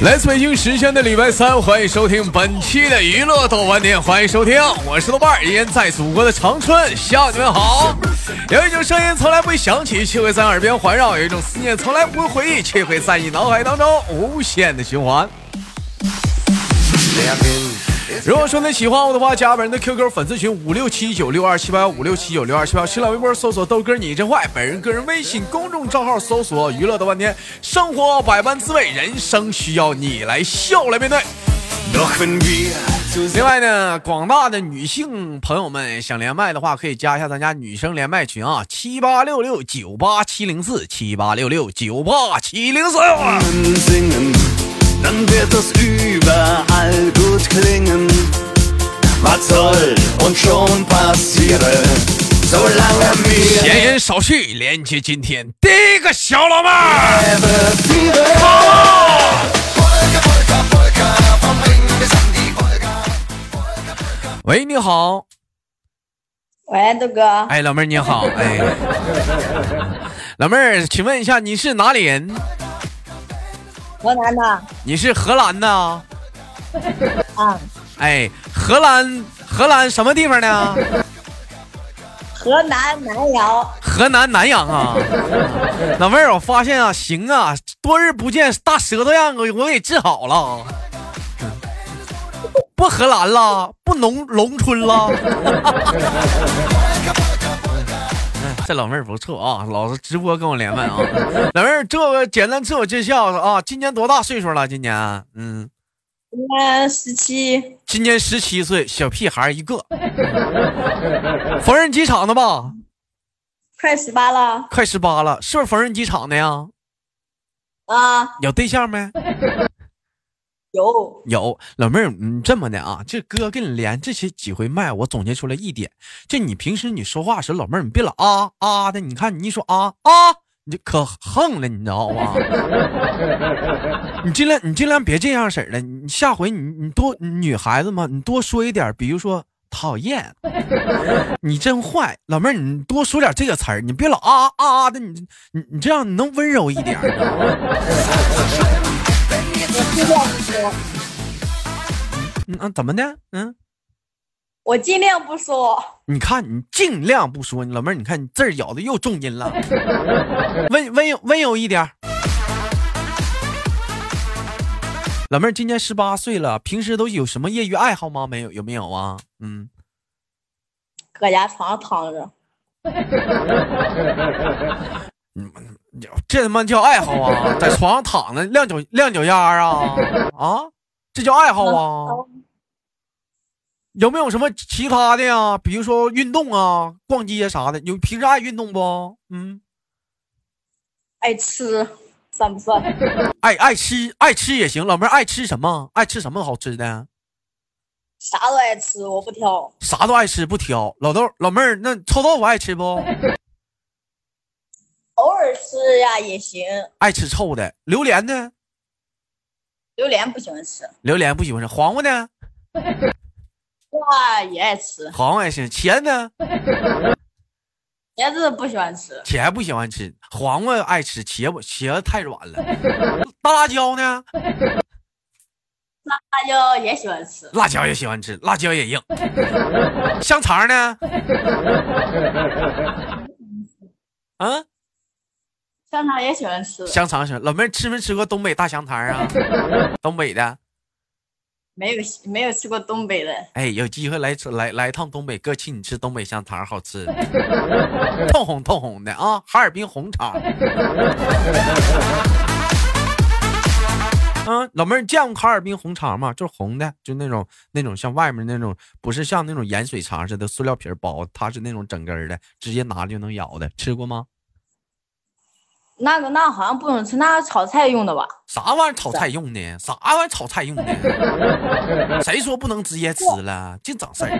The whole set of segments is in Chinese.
来自北京时间的礼拜三，欢迎收听本期的娱乐豆瓣店，欢迎收听，我是豆瓣儿，依然在祖国的长春向你们好。有一种声音从来不会响起，却会在耳边环绕；有一种思念从来不会回忆，却会在你脑海当中无限的循环。如果说你喜欢我的话，加本人的 QQ 粉丝群五六七九六二七八幺五六七九六二七八，新浪微博搜索豆哥你真坏，本人个人微信公众账号搜索娱乐的半天，生活百般滋味，人生需要你来笑来面对。另外呢，广大的女性朋友们想连麦的话，可以加一下咱家女生连麦群啊，七八六六九八七零四，七八六六九八七零四。闲言少叙，连接今天第一个小老妹喂，你好。喂，豆哥。哎，老妹儿你好。哎，老妹儿，请问一下，你是哪里人？河南的。你是荷兰的？啊。哎，荷兰，荷兰什么地方呢？河南南阳。河南南阳啊，老妹儿，我发现啊，行啊，多日不见，大舌头让我我给治好了。不荷兰了，不农农村了。这老妹儿不错啊，老是直播跟我连麦啊。老妹儿，做个简单自我介绍啊，今年多大岁数了？今年，嗯，今年十七。今年十七岁，小屁孩一个。缝纫机厂的吧？快十八了。快十八了，是不是缝纫机厂的呀？啊。有对象没？有有老妹儿，你这么的啊？这哥跟你连这些几回麦，我总结出来一点，就你平时你说话时，老妹儿你别老啊啊的，你看你一说啊啊，你就可横了，你知道吗？你尽量你尽量别这样式的，你下回你你多女孩子嘛，你多说一点，比如说讨厌，你真坏，老妹儿你多说点这个词儿，你别老啊啊的，你你你这样你能温柔一点。嗯嗯，怎么的？嗯，我尽量不说。你看，你尽量不说。老妹儿，你看你字儿咬的又重音了，温温温柔一点。老妹儿今年十八岁了，平时都有什么业余爱好吗？没有，有没有啊？嗯，搁家床上躺着。嗯。这他妈叫爱好啊！在床上躺着晾脚晾脚丫啊 啊！这叫爱好啊！有没有什么其他的呀？比如说运动啊、逛街啥的？有平时爱运动不？嗯，爱吃算不算？爱爱吃爱吃也行。老妹儿爱吃什么？爱吃什么好吃的？啥都爱吃，我不挑。啥都爱吃不挑。老豆老妹儿，那臭豆腐爱吃不？偶尔吃呀也行，爱吃臭的。榴莲呢？榴莲不喜欢吃。榴莲不喜欢吃。黄瓜呢？哇，也爱吃。黄瓜也行。茄子呢？茄子不喜欢吃。茄子不喜欢吃。黄瓜爱吃，茄子茄子太软了。大辣椒呢？辣椒也喜欢吃。辣椒也喜欢吃，辣椒也硬。香肠呢？啊？香肠也喜欢吃，香肠喜欢。老妹儿吃没吃过东北大香肠啊？东北的，没有没有吃过东北的。哎，有机会来来来一趟东北，哥请你吃东北香肠，好吃，通红通红的啊！哈尔滨红肠。嗯，老妹儿见过哈尔滨红肠吗？就是红的，就那种那种像外面那种，不是像那种盐水肠似的塑料皮包，它是那种整根的，直接拿就能咬的，吃过吗？那个那好像不能吃，那炒菜用的吧？啥玩意儿炒菜用的？啥玩意儿炒菜用的？谁说不能直接吃了？净整事儿。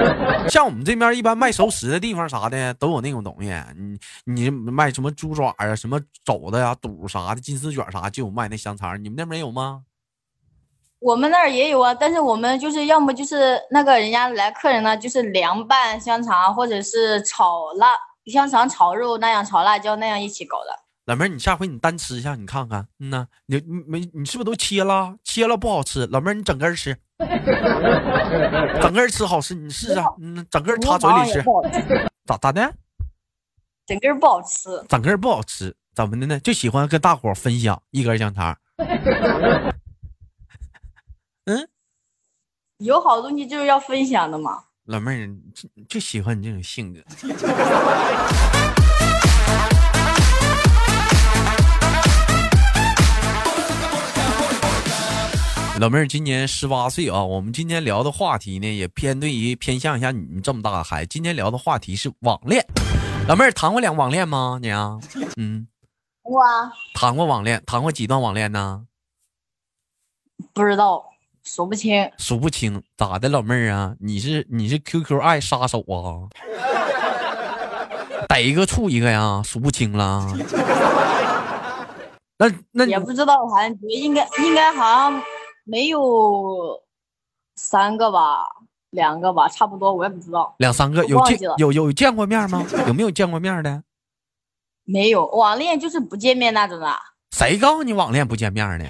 像我们这边一般卖熟食的地方啥的都有那种东西。你你卖什么猪爪啊，什么肘子呀、肚啥的、金丝卷啥，就有卖那香肠。你们那边有吗？我们那儿也有啊，但是我们就是要么就是那个人家来客人呢，就是凉拌香肠，或者是炒辣香肠炒肉那样炒辣椒那样一起搞的。老妹儿，你下回你单吃一下，你看看，嗯呐，你你没你是不是都切了？切了不好吃，老妹儿你整根儿吃，整根儿吃好吃，你试试，嗯，整根儿插嘴里吃，咋咋的？整根儿不好吃。整根儿不好吃，怎么的呢？就喜欢跟大伙儿分享一根香肠。嗯，有好东西就是要分享的嘛。老妹儿就就喜欢你这种性格。老妹儿今年十八岁啊，我们今天聊的话题呢，也偏对于偏向一下你们这么大的孩子。今天聊的话题是网恋。老妹儿谈过两网恋吗？你啊，嗯，我，谈过网恋，谈过几段网恋呢？不知道，数不清。数不清，咋的，老妹儿啊？你是你是 QQ 爱杀手啊？逮一个处一个呀？数不清了。那那也不知道，感觉应该应该好像没有三个吧，两个吧，差不多，我也不知道。两三个有见有有见过面吗？有没有见过面的？没有网恋就是不见面那种的。谁告诉你网恋不见面的？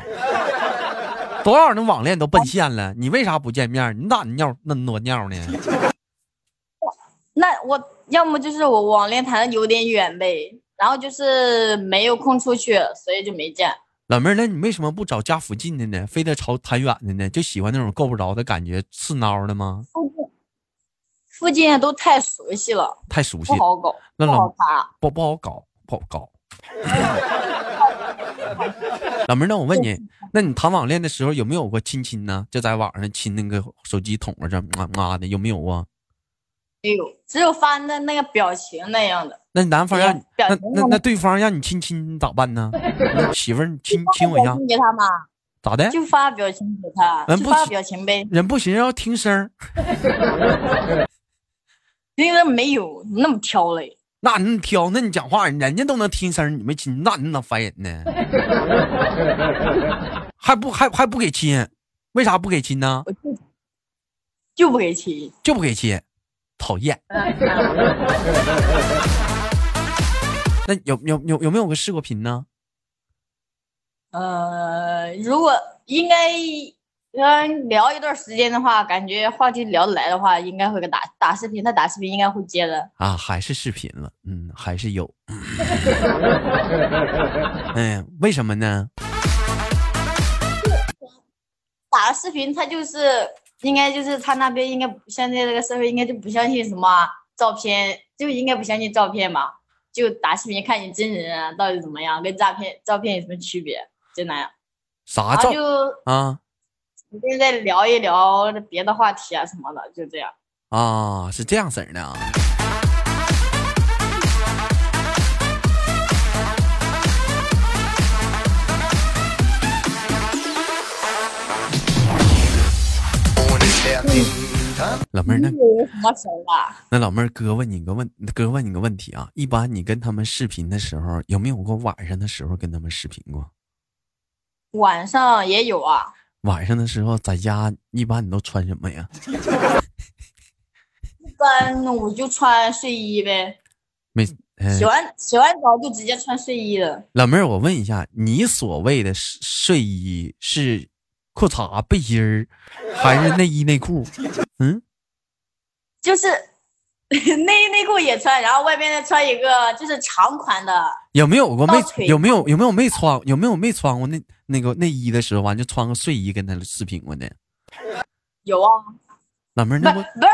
多少人网恋都奔现了，你为啥不见面？你咋尿那么多尿呢？那我要么就是我网恋谈的有点远呗，然后就是没有空出去，所以就没见。老妹儿，那你为什么不找家附近的呢？非得朝谈远的呢？就喜欢那种够不着的感觉，刺挠的吗？附近附近都太熟悉了，太熟悉不，好搞，不那老好。不不好搞，不好搞。老妹儿，那我问你，那你谈网恋的时候有没有过亲亲呢？就在网上亲那个手机筒啊，这嘛嘛的，有没有啊？没有，只有发那那个表情那样的。那男方让你，那那那对方让你亲亲，咋办呢？那 媳妇儿，你亲亲我一下给他嘛，咋的？就发表情给他，就发嗯不发表情呗。人不行要听声儿，那个没有那么挑嘞，那你挑，那你讲话人家都能听声儿，你没亲，那你咋烦人呢？还不还还不给亲？为啥不给亲呢？我就就不给亲。就不给亲，讨厌。那有有有有没有个视过频呢？呃，如果应该嗯聊一段时间的话，感觉话题聊得来的话，应该会个打打视频，他打视频应该会接的。啊，还是视频了，嗯，还是有。嗯，为什么呢？打视频，他就是应该就是他那边应该现在这个社会应该就不相信什么照片，就应该不相信照片嘛，就打视频看你真人啊到底怎么样，跟诈骗照片有什么区别，就那样。啥照就啊随便再聊一聊别的话题啊什么的，就这样。啊？是这样式儿的啊。老妹儿，那什么熟啊？那老妹儿，哥问你个问，哥问你个问题啊。一般你跟他们视频的时候，有没有过晚上的时候跟他们视频过？晚上也有啊，晚上的时候在家，一般你都穿什么呀？一般我就穿睡衣呗，没，呃洗完洗完澡就直接穿睡衣了。老妹儿，我问一下，你所谓的睡睡衣是裤衩、背心儿，还是内衣内裤？嗯，就是 内衣内裤也穿，然后外边再穿一个就是长款的，有没有过没有没有有没有没穿有没有没穿过那那个内衣的时候，完就穿个睡衣跟他视频过的？有啊，老妹儿，那不不是，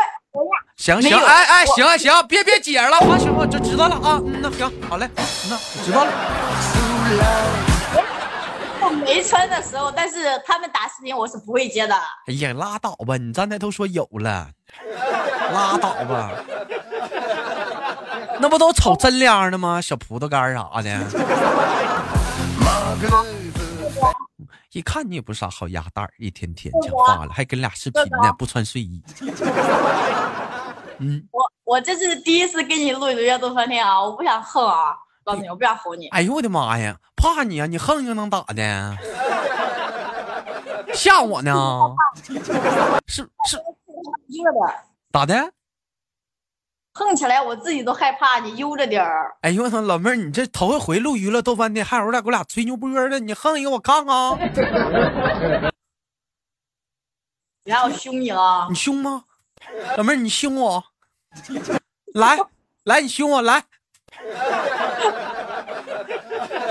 行行，哎哎，我行行，别别解释了，好行，我就知道了啊。嗯，那行，好嘞，那知道了。我 没穿的时候，但是他们打视频我是不会接的。哎呀，拉倒吧，你刚才都说有了，拉倒吧。那不都瞅真亮的吗？小葡萄干儿啥的。一看你也不是啥好鸭蛋儿，一天天讲话了，还跟俩视频呢，不穿睡衣。嗯，我我这是第一次跟你录人家都翻天啊，我不想横啊，告诉你，我不想吼你。哎呦我的妈呀，怕你啊，你横又能咋的？吓我呢？是是悠着点，咋的？横起来我自己都害怕，你悠着点儿。哎呦我操，老妹儿，你这头一回录娱乐逗翻天，还有俩给我俩吹牛波的，你横一个我看看，然后凶你了你，凶吗？老妹儿，你凶我，来来，你凶我来。哎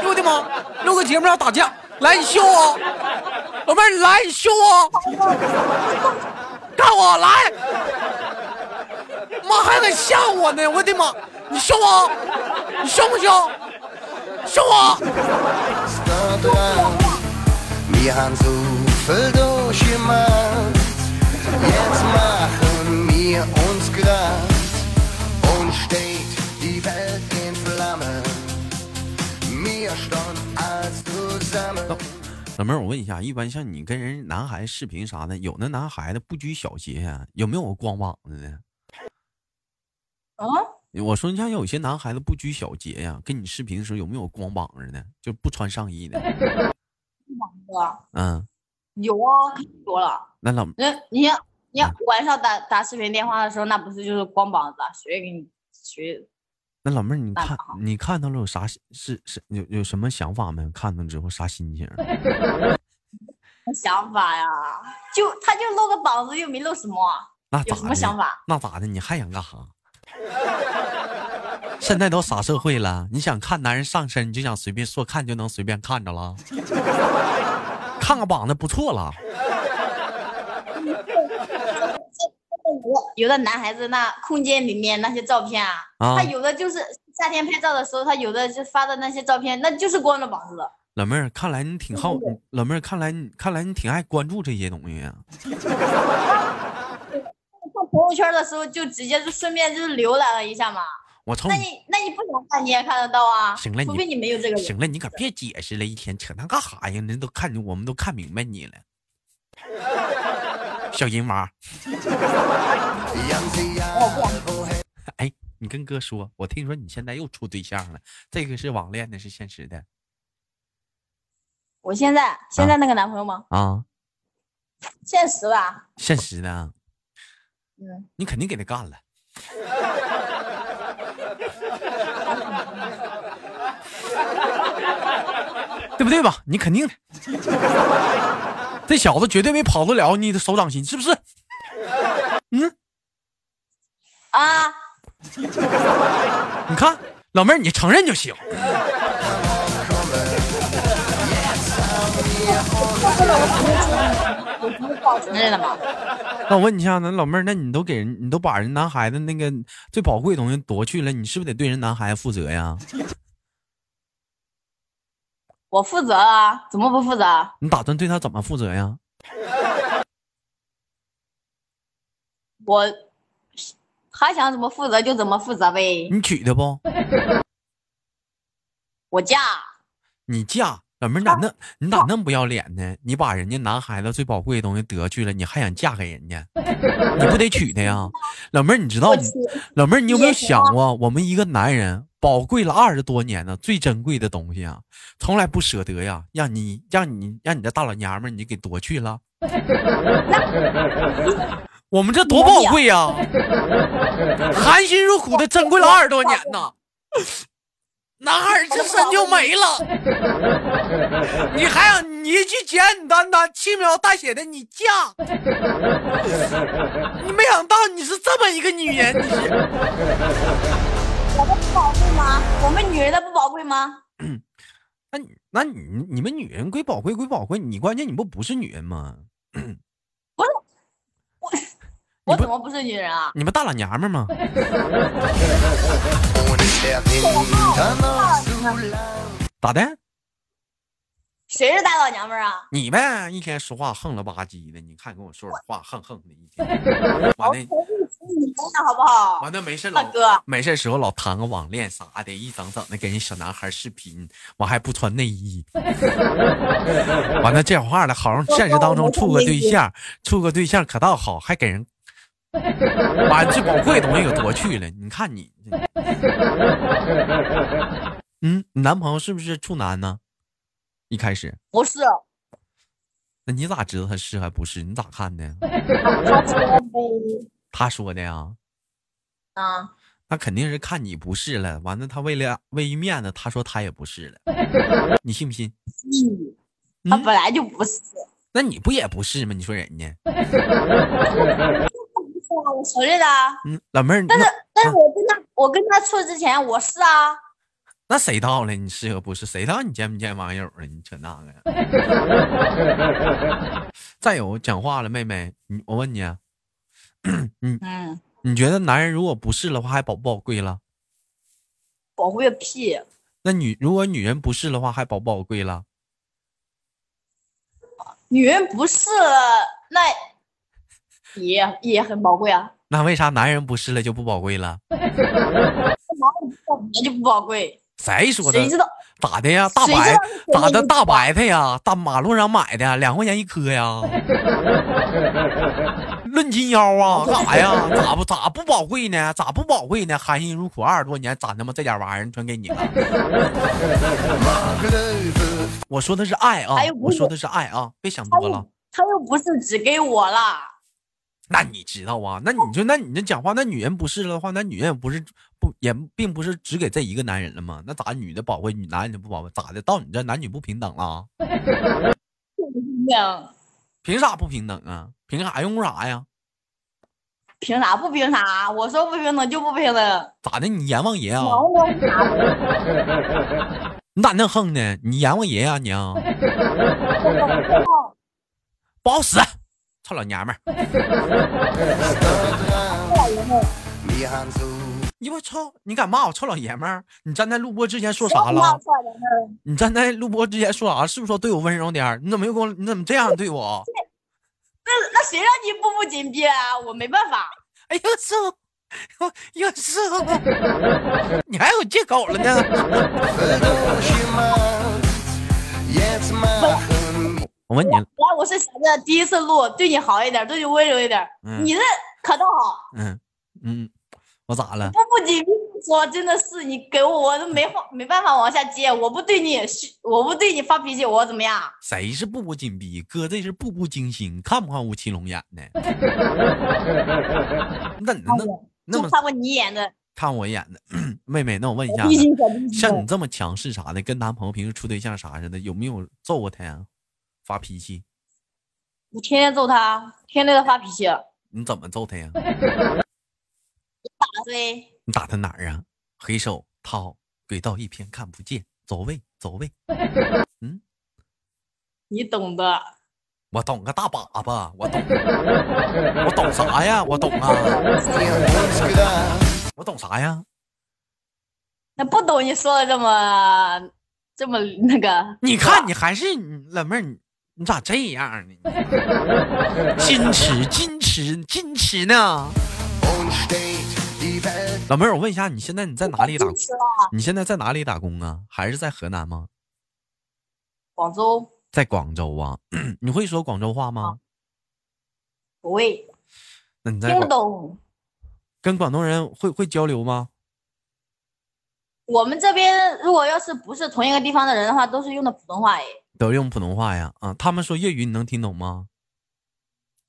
呦我的妈！录个节目要打架，来你凶我，老妹儿，你来你凶我，干我来！妈还敢吓我呢！我的妈！你凶我，你凶不凶？凶我！老妹儿，我问一下，一般像你跟人男孩子视频啥的，有那男孩子不拘小节呀、有没有光膀子的？啊，我说，你像有些男孩子不拘小节呀、跟你视频的时候有没有光膀子的？就不穿上衣的？哥，嗯，有啊，可多了。那老那你像你像晚上打打视频电话的时候，那不是就是光膀子啊？谁给你谁？那老妹儿，你看你看到了有啥是是有有什么想法没？看到之后啥心情？想法呀？就他就露个膀子，又没露什么啊，有什么那咋？想法？那咋的？你还想干啥？现在都啥社会了？你想看男人上身，你就想随便说看就能随便看着了？看个膀子不错了。有的男孩子那空间里面那些照片啊，啊他有的就是夏天拍照的时候，他有的就发的那些照片，那就是光着膀子的。老妹儿，看来你挺好。老妹儿，看来你看来你挺爱关注这些东西啊。看朋友圈的时候，就直接就顺便就是浏览了一下嘛。我瞅你，那你那你不想看你也看得到啊？行了，除非你没有这个人。行了，你可别解释了，一天扯那干啥呀？人都看我们都看明白你了，小银娃。哎，你跟哥说，我听说你现在又处对象了，这个是网恋的，是现实的我现在现在那个男朋友吗？啊？现实吧。现实的啊，嗯，你肯定给他干了。对不对吧？你肯定的，这小子绝对没跑得了你的手掌心，是不是？嗯，啊，你看，老妹儿，你承认就行。承认了吗？那我问你一下，那老妹儿，那你都给人，你都把人男孩子那个最宝贵的东西夺去了，你是不是得对人男孩子负责呀？我负责啊，怎么不负责？你打算对他怎么负责呀？我还想怎么负责就怎么负责呗。你娶她不？我嫁，你嫁老妹儿咋那你咋那么不要脸呢？你把人家男孩子最宝贵的东西得去了，你还想嫁给人家？你不得娶她呀？老妹儿，你知道你老妹儿，你有没有想过，我们一个男人宝贵了二十多年呢，最珍贵的东西啊，从来不舍得呀，让你让你让你这大老娘们儿你给夺去了。我们这多宝贵呀，含辛茹苦的珍贵了二十多年呢。男孩儿这身就没了，你还想你一句简简单单、轻描淡写的你嫁，你没想到你是这么一个女人，你是。我的不宝贵吗？我们女人的不宝贵吗？那那你你们女人归宝贵归宝贵，你关键你不不是女人吗？我怎么不是女人啊？你们大老娘们儿吗. 咋的？谁是大老娘们儿啊？你呗，一天说话横了吧唧的，你看跟我说点话横横的，一天。完了好不好？完了没事老哥，没事时候老谈个网恋啥的，一整整的给人小男孩视频，完还不穿内衣。完了这话了，好像现实当中处个对象，处个对象可倒好，还给人 把最宝贵的东西给夺去了。你看你，嗯，你男朋友是不是处男呢？一开始不是，那你咋知道他是还不是？你咋看的？他说的呀？啊，那肯定是看你不是了。完了，他为了为于面子，他说他也不是了，你信不信？嗯，他嗯本来就不是，那你不也不是吗？你说人家，啊，我承认的啊。嗯，老妹儿，但是但是我跟他我跟他处之前我是啊，那谁道了？你是和不是？谁道你见不见网友了？你扯那个呀？再有讲话了，妹妹，你我问你啊，嗯，你觉得男人如果不是的话，还宝不宝贵了？宝贵个屁，那女如果女人不是的话，还宝不宝贵了？女人不是那也也很宝贵啊，那为啥男人不是了就不宝贵了？哪有本来就不宝贵？谁说的谁？知道？咋的呀？大白咋的？大白菜呀？大马路上买的，两块钱一颗呀？论斤腰啊？干啥呀？咋不咋不宝贵呢？咋不宝贵呢？含辛茹苦二十多年，攒他妈这点玩意儿全给你了？我说的是爱啊我说的是爱啊，别想多了。他又不是只给我啦，那你知道啊？那你说那你这讲话，那女人不是了的话，那女人也不是不也并不是只给这一个男人了吗？那咋女的宝贵，女男人就不宝贵？咋的？到你这男女不平等了？不平等凭啥不平等啊？凭啥用啥呀？凭啥不凭啥？我说不平等就不平等，咋的？你阎王爷啊？你咋那横呢？你阎王爷啊、你啊？不好使，臭老娘们儿你我操！你敢骂我臭老爷们儿？你站在录播之前说啥了？你站在录播之前说啥？是不是说对我温柔点儿？你怎么又跟我？你怎么这样对我？那那谁让你步步紧逼啊？我没办法。哎呦是，哎呀是，你还有借口了呢？我问你，本来我是想着第一次录对你好一点，对你温柔一点，嗯你这可倒好，嗯嗯，我咋了？步步紧逼。说真的是你给我，我都没话没办法往下接。我不对你，我不对你发脾气，我怎么样？谁是步步紧逼？哥这是步步惊心，看不看吴奇隆演的？你怎么那那么就看过你演的看我演的？妹妹，那我问一下《像你这么强势啥的，跟男朋友平时处对象啥似的，有没有揍过他呀？发脾气？我天天揍他，天天在发脾气，你怎么揍他呀？飞。你打他哪儿啊？黑手套，轨道一片看不见，走位走位。嗯你懂的。我懂个大粑粑，我懂，我懂啥呀？我懂啊，我懂啥呀？那不懂你说的这么这么那个，你看你还是你老妹儿，你你咋这样呢？矜持矜持矜持呢老妹儿，我问一下，你现在你在哪里打工？你现在在哪里打工啊？还是在河南吗？广州在广州啊？你会说广州话吗？不会那你在听不广懂。跟广东人会会交流吗？我们这边如果要是不是同一个地方的人的话，都是用的普通话诶。都用普通话呀？啊，他们说粤语你能听懂吗？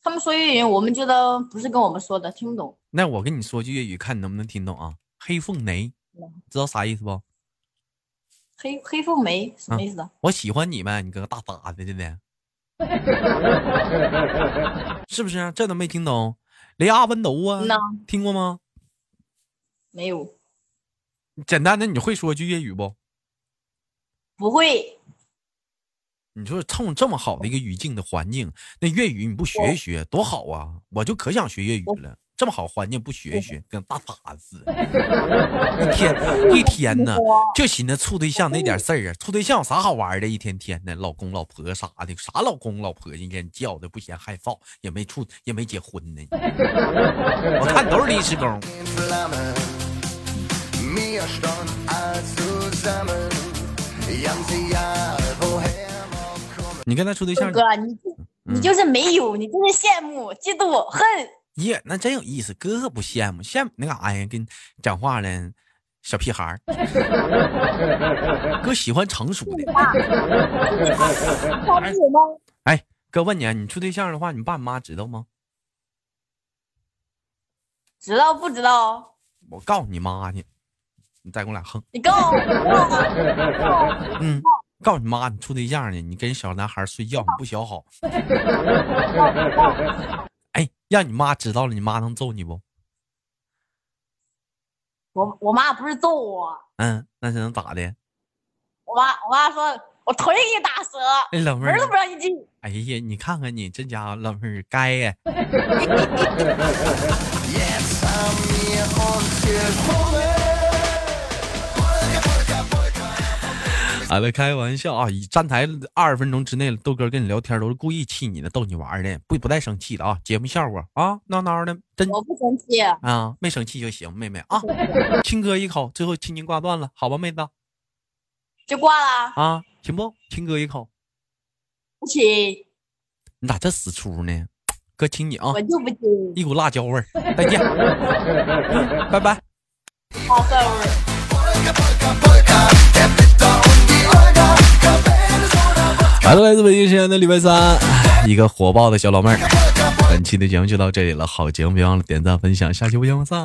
他们说粤语，我们觉得不是跟我们说的，听不懂。那我跟你说句粤语，看你能不能听懂啊？黑凤梨，知道啥意思不？黑黑凤梅什么意思啊？我喜欢你呗，你个大傻子，真的，是不是、啊？这都没听懂？雷阿温柔啊听过吗？没有，简单的，你会说句粤语不？不会。你说冲这么好的一个语境的环境，那粤语你不学一学多好啊！我就可想学粤语了。这么好环境不学一学，跟大傻子，一天一天呢，就寻思处对象那点事儿啊，处对象有啥好玩的？一天天的，老公老婆啥的，啥老公老婆一天叫的不嫌害臊，也没处也没结婚呢。我看都是临时工。你跟他处对象，哥，你就你就是没有，你就是羡慕、嫉妒、恨。耶，那真有意思。哥哥不羡慕，羡慕那干啥呀？跟你讲话呢，小屁孩儿。哥喜欢成熟的。他不有吗？哎，哥问你啊，你处对象的话，你爸你妈知道吗？知道不知道？我告诉你妈去，你再给我俩横。你告诉我，嗯，告诉你妈，你处对象呢，你跟小男孩睡觉，你不学好。哎，让你妈知道了，你妈能揍你不？我我妈不是揍我，嗯，那是能咋的？我妈我妈说我腿给你打折，哎，老妹儿门都，不让你进。哎呀，你看看你这家伙，老妹儿该呀。好了，开玩笑啊！以站台二十分钟之内，豆哥跟你聊天都是故意气你的，逗你玩的，不不带生气的啊！节目效果啊，闹闹的，真我不生气，啊，没生气就行，妹妹啊，亲哥一口，最后亲亲挂断了，好吧，妹子就挂了，啊，行不？亲哥一口，不亲，你咋这死出呢？哥亲你啊我，就不亲，一股辣椒味儿，再见，嗯拜拜。好事儿。来了，来自北京时间的礼拜三，一个火爆的小老妹儿。本期的节目就到这里了，好节目别忘了点赞分享，下期不见不散。